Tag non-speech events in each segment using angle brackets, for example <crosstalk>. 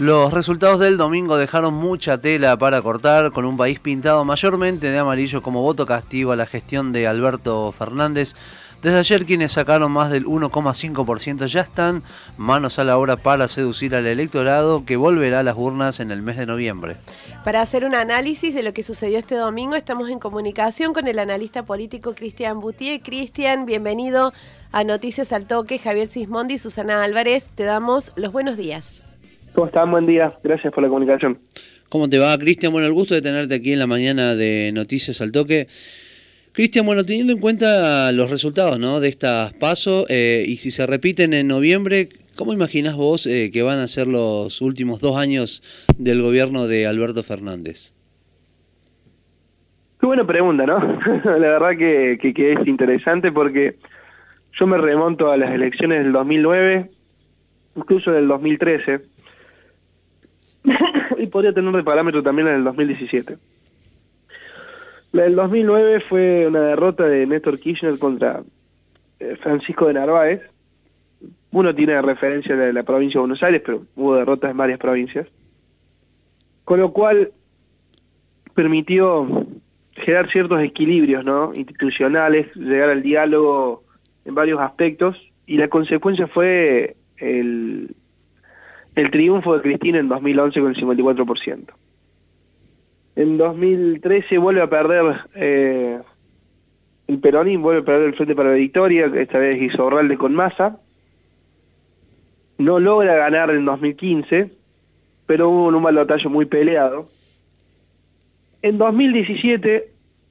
Los resultados del domingo dejaron mucha tela para cortar, con un país pintado mayormente de amarillo como voto castigo a la gestión de Alberto Fernández. Desde ayer quienes sacaron más del 1,5% ya están manos a la obra para seducir al electorado que volverá a las urnas en el mes de noviembre. Para hacer un análisis de lo que sucedió este domingo estamos en comunicación con el analista político Cristian Boutier. Cristian, bienvenido a Noticias al Toque. Javier Sismondi y Susana Álvarez, te damos los buenos días. ¿Cómo están? Buen día. Gracias por la comunicación. ¿Cómo te va, Cristian? Bueno, el gusto de tenerte aquí en la mañana de Noticias al Toque. Cristian, bueno, teniendo en cuenta los resultados ¿no? de estas pasos eh, y si se repiten en noviembre, ¿cómo imaginas vos eh, que van a ser los últimos dos años del gobierno de Alberto Fernández? Qué buena pregunta, ¿no? <laughs> la verdad que, que es interesante porque yo me remonto a las elecciones del 2009, incluso del 2013 <laughs> y podría tener de parámetro también en el 2017. La del 2009 fue una derrota de Néstor Kirchner contra eh, Francisco de Narváez. Uno tiene referencia de la provincia de Buenos Aires, pero hubo derrotas en varias provincias. Con lo cual permitió generar ciertos equilibrios ¿no? institucionales, llegar al diálogo en varios aspectos, y la consecuencia fue el, el triunfo de Cristina en 2011 con el 54%. En 2013 vuelve a perder eh, el Peronín, vuelve a perder el Frente para la Victoria, esta vez hizo Orralde con Massa. No logra ganar en 2015, pero hubo un balotaje muy peleado. En 2017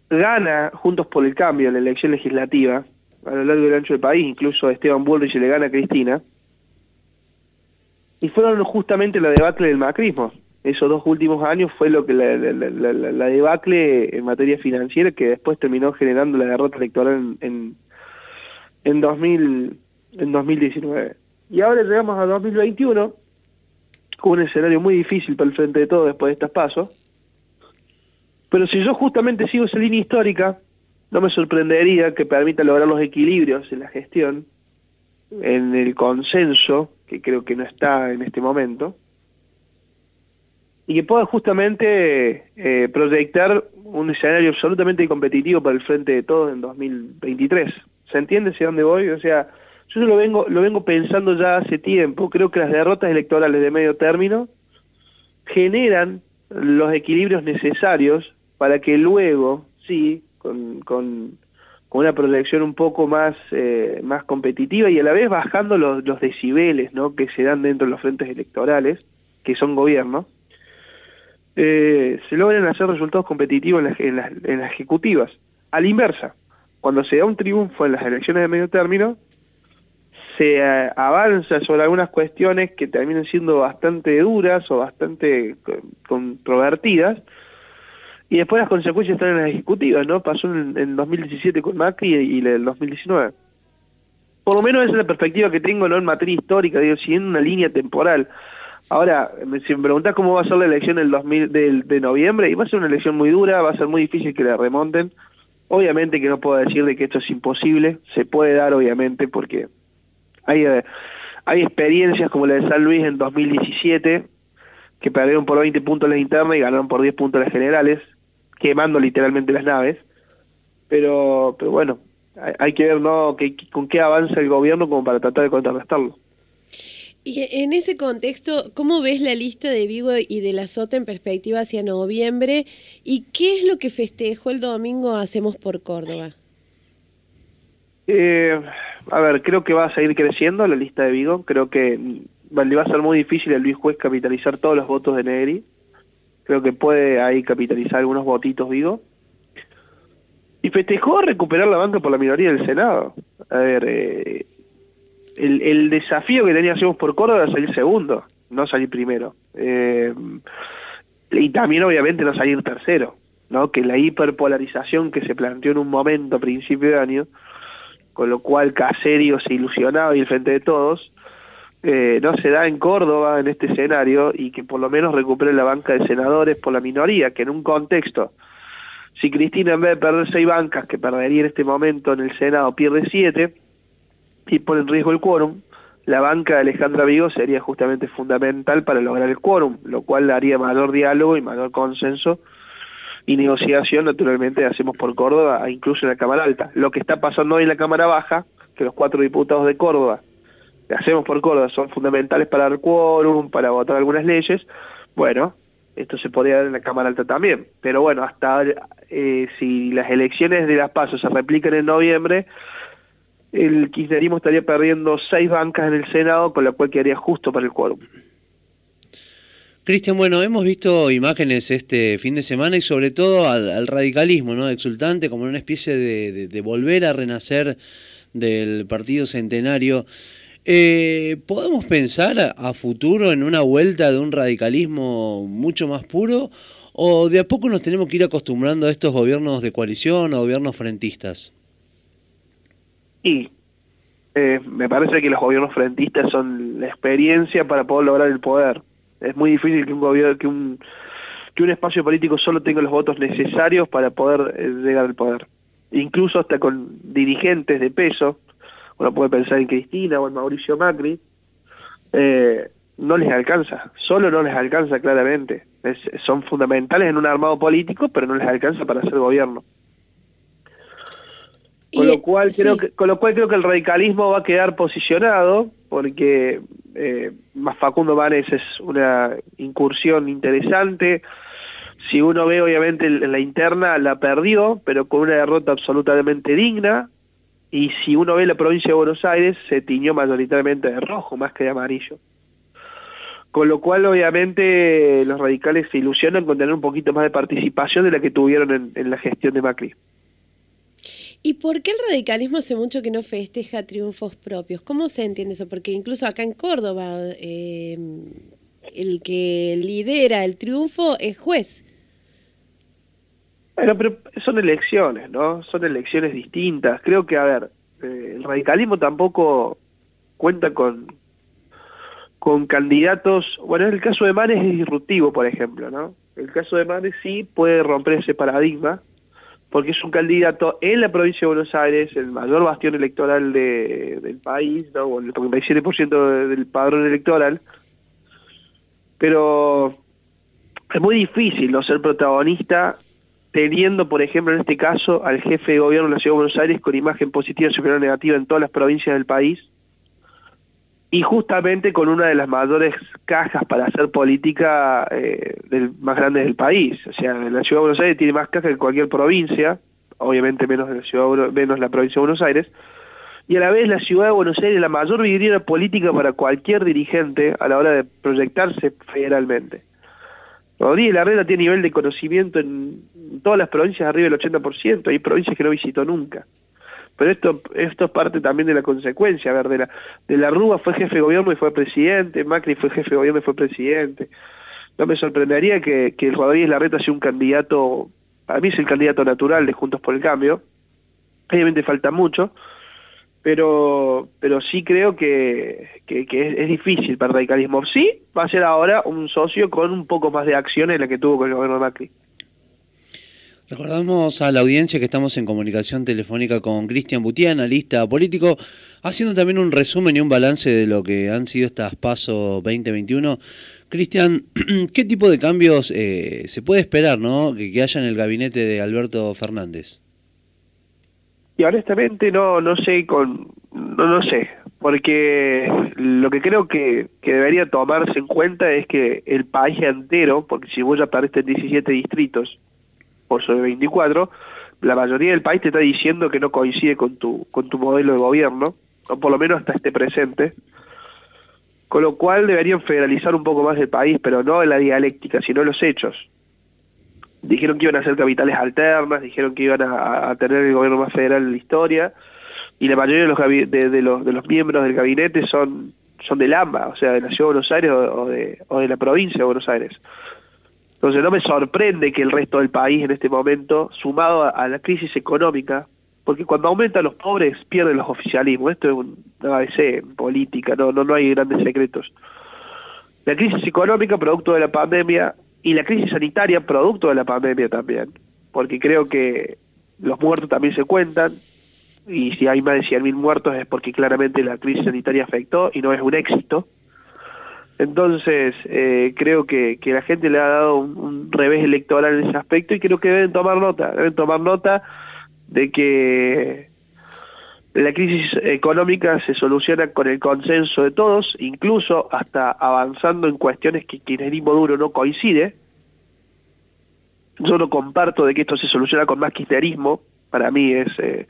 gana Juntos por el Cambio en la elección legislativa, a lo largo del ancho del país, incluso Esteban Bullrich le gana a Cristina y fueron justamente la debacle del macrismo. Esos dos últimos años fue lo que la, debacle en materia financiera que después terminó generando la derrota electoral en, en, 2000, en 2019. Y ahora llegamos a 2021 con un escenario muy difícil para el frente de todo después de estos pasos. Pero si yo justamente sigo esa línea histórica, no me sorprendería que permita lograr los equilibrios en la gestión, en el consenso que creo que no está en este momento, y que pueda justamente eh, proyectar un escenario absolutamente competitivo para el frente de todos en 2023. ¿Se entiende hacia dónde voy? O sea, yo lo vengo, lo vengo pensando ya hace tiempo, creo que las derrotas electorales de medio término generan los equilibrios necesarios para que luego, sí, con, con con una proyección un poco más, eh, más competitiva y a la vez bajando los, decibeles ¿no? que se dan dentro de los frentes electorales, que son gobierno, eh, se logran hacer resultados competitivos en las, en, las, ejecutivas. A la inversa, cuando se da un triunfo en las elecciones de medio término, se eh, avanza sobre algunas cuestiones que terminan siendo bastante duras o bastante controvertidas, y después las consecuencias están en las ejecutivas, ¿no? Pasó en, 2017 con Macri y, en el 2019. Por lo menos esa es la perspectiva que tengo, ¿no? En materia histórica, digo, siguiendo una línea temporal. Ahora, si me preguntás cómo va a ser la elección del 2000, de noviembre, y va a ser una elección muy dura, va a ser muy difícil que la remonten. Obviamente que no puedo decir de que esto es imposible, se puede dar obviamente porque hay, eh, hay experiencias como la de San Luis en 2017, que perdieron por 20 puntos las internas y ganaron por 10 puntos las generales quemando literalmente las naves, pero, pero bueno, hay, que ver ¿no? Que, con qué avanza el gobierno como para tratar de contrarrestarlo. Y en ese contexto, ¿cómo ves la lista de Vigo y de la Sota en perspectiva hacia noviembre? ¿Y qué es lo que festejó el domingo Hacemos por Córdoba? Eh, a ver, creo que va a seguir creciendo la lista de Vigo. Creo que le va a ser muy difícil a Luis Juez capitalizar todos los votos de Negri creo que puede ahí capitalizar algunos votitos, digo. Y festejó recuperar la banca por la minoría del Senado. A ver, eh, el, desafío que tenía por Córdoba era salir segundo, no salir primero. Eh, y también obviamente no salir tercero, ¿no? Que la hiperpolarización que se planteó en un momento a principio de año, con lo cual Caserio se ilusionaba y el frente de todos, eh, no se da en Córdoba en este escenario y que por lo menos recupere la banca de senadores por la minoría, que en un contexto, si Cristina en vez de perder seis bancas, que perdería en este momento en el Senado, pierde siete y pone en riesgo el quórum, la banca de Alejandra Vigo sería justamente fundamental para lograr el quórum, lo cual daría mayor diálogo y mayor consenso y negociación, naturalmente, hacemos por Córdoba, incluso en la Cámara Alta. Lo que está pasando hoy en la Cámara Baja, que los cuatro diputados de Córdoba, hacemos por Córdoba, son fundamentales para el quórum, para votar algunas leyes, bueno, esto se podría dar en la Cámara Alta también. Pero bueno, hasta eh, si las elecciones de las pasos se replican en noviembre, el kirchnerismo estaría perdiendo seis bancas en el Senado, con lo cual quedaría justo para el quórum. Cristian, bueno, hemos visto imágenes este fin de semana y sobre todo al, radicalismo, ¿no? Exultante, como una especie de, volver a renacer del partido centenario. Eh, ¿Podemos pensar a, futuro en una vuelta de un radicalismo mucho más puro? ¿O de a poco nos tenemos que ir acostumbrando a estos gobiernos de coalición o gobiernos frentistas? Y eh, me parece que los gobiernos frentistas son la experiencia para poder lograr el poder es muy difícil que un gobierno, que un, que un espacio político solo tenga los votos necesarios para poder eh, llegar al poder. Incluso hasta con dirigentes de peso, uno puede pensar en Cristina o en Mauricio Macri, eh, no les alcanza, solo no les alcanza claramente. son fundamentales en un armado político, pero no les alcanza para hacer gobierno. Con lo, cual creo que, con lo cual creo que el radicalismo va a quedar posicionado, porque eh, Facundo Manes es una incursión interesante. Si uno ve, obviamente, en la interna la perdió, pero con una derrota absolutamente digna. Y si uno ve la provincia de Buenos Aires, se tiñó mayoritariamente de rojo más que de amarillo. Con lo cual, obviamente, los radicales se ilusionan con tener un poquito más de participación de la que tuvieron en la gestión de Macri. ¿Y por qué el radicalismo hace mucho que no festeja triunfos propios? ¿Cómo se entiende eso? Porque incluso acá en Córdoba eh, el que lidera el triunfo es juez. Bueno, pero son elecciones, ¿no? Son elecciones distintas. Creo que, a ver, eh, el radicalismo tampoco cuenta con, con candidatos... Bueno, en el caso de Manes es disruptivo, por ejemplo, ¿no? El caso de Manes sí puede romper ese paradigma, porque es un candidato en la provincia de Buenos Aires, el mayor bastión electoral del país, ¿no? el 37% del padrón electoral, pero es muy difícil no ser protagonista teniendo, por ejemplo, en este caso, al jefe de gobierno de la Ciudad de Buenos Aires con imagen positiva superior negativa en todas las provincias del país, y justamente con una de las mayores cajas para hacer política eh, más grandes del país. O sea, la Ciudad de Buenos Aires tiene más cajas que cualquier provincia, obviamente menos, la ciudad, menos la provincia de Buenos Aires, y a la vez la Ciudad de Buenos Aires es la mayor vidriera política para cualquier dirigente a la hora de proyectarse federalmente. Rodríguez Larrera tiene nivel de conocimiento en todas las provincias arriba del 80%, hay provincias que no visitó nunca. Pero esto, esto es parte también de la consecuencia, a ver, de la, de Rúa fue jefe de gobierno y fue presidente, Macri fue jefe de gobierno y fue presidente. No me sorprendería que, que Rodríguez Larreta sea un candidato, a mí es el candidato natural de Juntos por el Cambio, obviamente falta mucho, pero pero sí creo que, es, difícil para el radicalismo. Sí, va a ser ahora un socio con un poco más de acción en la que tuvo con el gobierno de Macri. Recordamos a la audiencia que estamos en comunicación telefónica con Cristian Butiá, analista político, haciendo también un resumen y un balance de lo que han sido estas PASO 2021. Cristian, <clears throat> ¿qué tipo de cambios eh, se puede esperar ¿no? que, haya en el gabinete de Alberto Fernández? Y honestamente no, no sé, con, no, no sé, porque lo que creo que, que, debería tomarse en cuenta es que el país entero, porque si vos ya perdiste 17 distritos, por sobre 24, la mayoría del país te está diciendo que no coincide con tu, con tu modelo de gobierno, o por lo menos hasta este presente, con lo cual deberían federalizar un poco más el país, pero no en la dialéctica, sino en los hechos. Dijeron que iban a hacer capitales alternas, dijeron que iban a, tener el gobierno más federal en la historia, y la mayoría de los, miembros del gabinete son, son del AMBA, o sea, de la Ciudad de Buenos Aires o de, la provincia de Buenos Aires. Entonces no me sorprende que el resto del país en este momento, sumado a, la crisis económica, porque cuando aumentan los pobres pierden los oficialismos, esto es un ABC política, no, no, no hay grandes secretos. La crisis económica producto de la pandemia y la crisis sanitaria producto de la pandemia también, porque creo que los muertos también se cuentan, y si hay más de 100.000 muertos es porque claramente la crisis sanitaria afectó y no es un éxito. Entonces, eh, creo que, la gente le ha dado un, revés electoral en ese aspecto y creo que deben tomar nota, deben tomar nota de que la crisis económica se soluciona con el consenso de todos, incluso hasta avanzando en cuestiones que kirchnerismo duro no coincide. Yo no comparto de que esto se soluciona con más kirchnerismo, para mí es... Eh,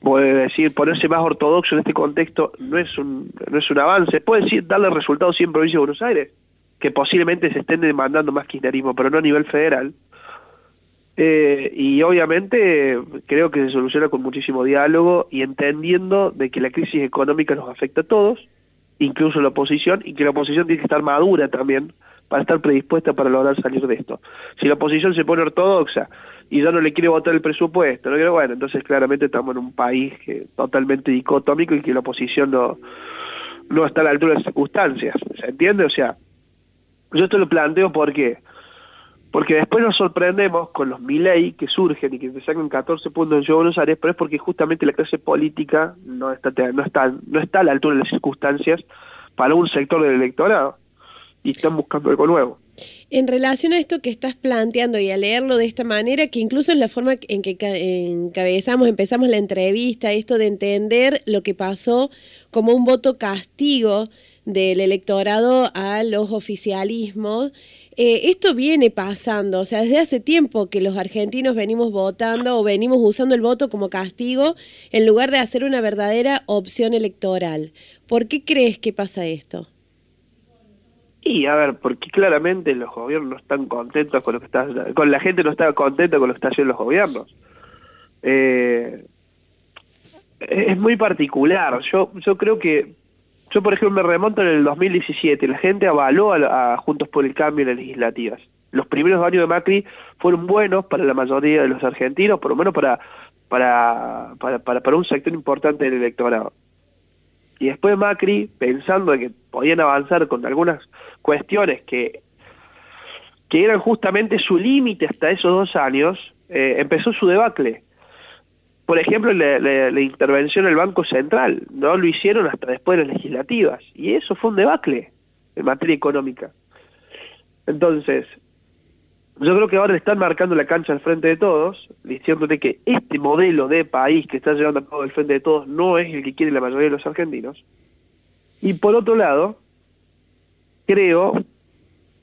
puede decir, ponerse más ortodoxo en este contexto no es un, no es un avance. Puede darle resultados sí en provincia de Buenos Aires, que posiblemente se estén demandando más kirchnerismo, pero no a nivel federal. Eh, y obviamente creo que se soluciona con muchísimo diálogo y entendiendo de que la crisis económica nos afecta a todos, incluso la oposición, y que la oposición tiene que estar madura también para estar predispuesta para lograr salir de esto. Si la oposición se pone ortodoxa y ya no le quiere votar el presupuesto, ¿no? bueno, entonces claramente estamos en un país que, totalmente dicotómico y que la oposición no, no está a la altura de las circunstancias, ¿se entiende? O sea, yo esto lo planteo porque porque después nos sorprendemos con los Milei que surgen y que te sacan 14 puntos en Buenos Aires, pero es porque justamente la clase política no está, no está, no está a la altura de las circunstancias para un sector del electorado y están buscando algo nuevo. En relación a esto que estás planteando y a leerlo de esta manera, que incluso es la forma en que encabezamos, empezamos la entrevista, esto de entender lo que pasó como un voto castigo del electorado a los oficialismos, eh, esto viene pasando, o sea, desde hace tiempo que los argentinos venimos votando o venimos usando el voto como castigo en lugar de hacer una verdadera opción electoral. ¿Por qué crees que pasa esto? Y a ver, porque claramente los gobiernos no están contentos con lo que está, con la gente no está contenta con lo que están haciendo los gobiernos. Eh, es muy particular. Yo, yo creo que, yo por ejemplo me remonto en el 2017, la gente avaló a, Juntos por el Cambio en las legislativas. Los primeros años de Macri fueron buenos para la mayoría de los argentinos, por lo menos para, para, para, para un sector importante del electorado. Y después Macri, pensando que podían avanzar con algunas cuestiones que, que eran justamente su límite hasta esos dos años, eh, empezó su debacle. Por ejemplo, la, intervención del Banco Central, no lo hicieron hasta después de las legislativas, y eso fue un debacle en materia económica. Entonces, yo creo que ahora están marcando la cancha al frente de todos, diciéndote que este modelo de país que está llevando a cabo el frente de todos no es el que quiere la mayoría de los argentinos. Y por otro lado, creo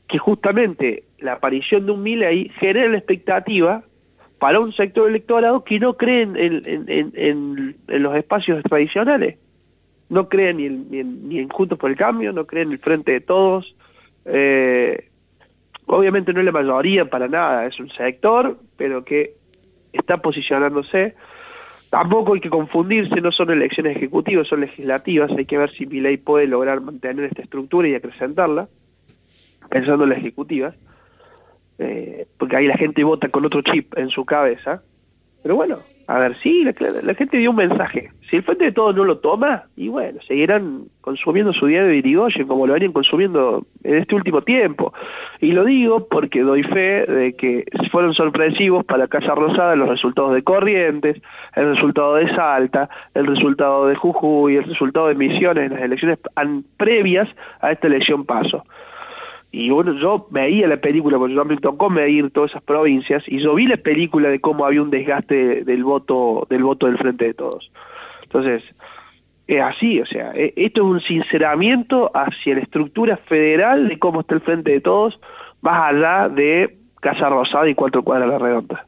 que justamente la aparición de un ahí genera la expectativa para un sector electorado que no cree en, los espacios tradicionales. No cree ni en, ni, Juntos por el Cambio, no cree en el Frente de Todos. Eh, obviamente no es la mayoría para nada, es un sector, pero que está posicionándose. Tampoco hay que confundirse, no son elecciones ejecutivas, son legislativas, hay que ver si ley puede lograr mantener esta estructura y acrecentarla, pensando en las ejecutivas, eh, porque ahí la gente vota con otro chip en su cabeza. Pero bueno, a ver, sí, la, gente dio un mensaje. Si el Frente de Todos no lo toma, y bueno, seguirán consumiendo su diario de Irigoyen como lo venían consumiendo en este último tiempo. Y lo digo porque doy fe de que fueron sorpresivos para Casa Rosada los resultados de Corrientes, el resultado de Salta, el resultado de Jujuy, el resultado de Misiones en las elecciones previas a esta elección paso. Y bueno, yo veía la película, porque yo me tocó medir todas esas provincias, y yo vi la película de cómo había un desgaste del voto del voto del Frente de Todos. Entonces, es así, o sea, e, esto es un sinceramiento hacia la estructura federal de cómo está el Frente de Todos, más allá de Casa Rosada y Cuatro Cuadras de la Redonda.